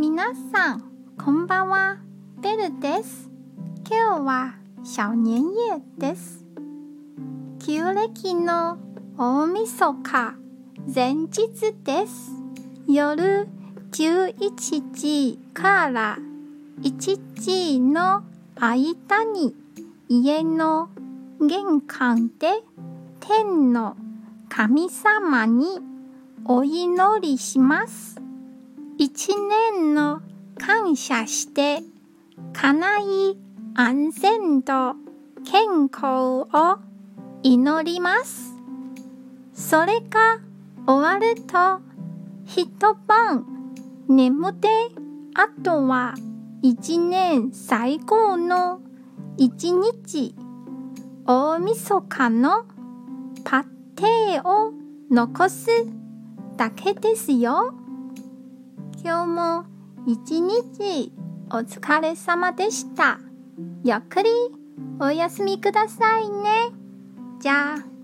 皆さん、こんばんは。ベルです。今日は小年夜です。旧暦の大晦日前日です。夜11時から1時の間に家の玄関で天の神様にお祈りします。一年の感謝して、家内安全と健康を祈ります。それが終わると、一晩眠って、あとは一年最高の一日、大晦日のパッテを残すだけですよ。今日も一日お疲れ様でした。ゆっくりお休みくださいね。じゃあ、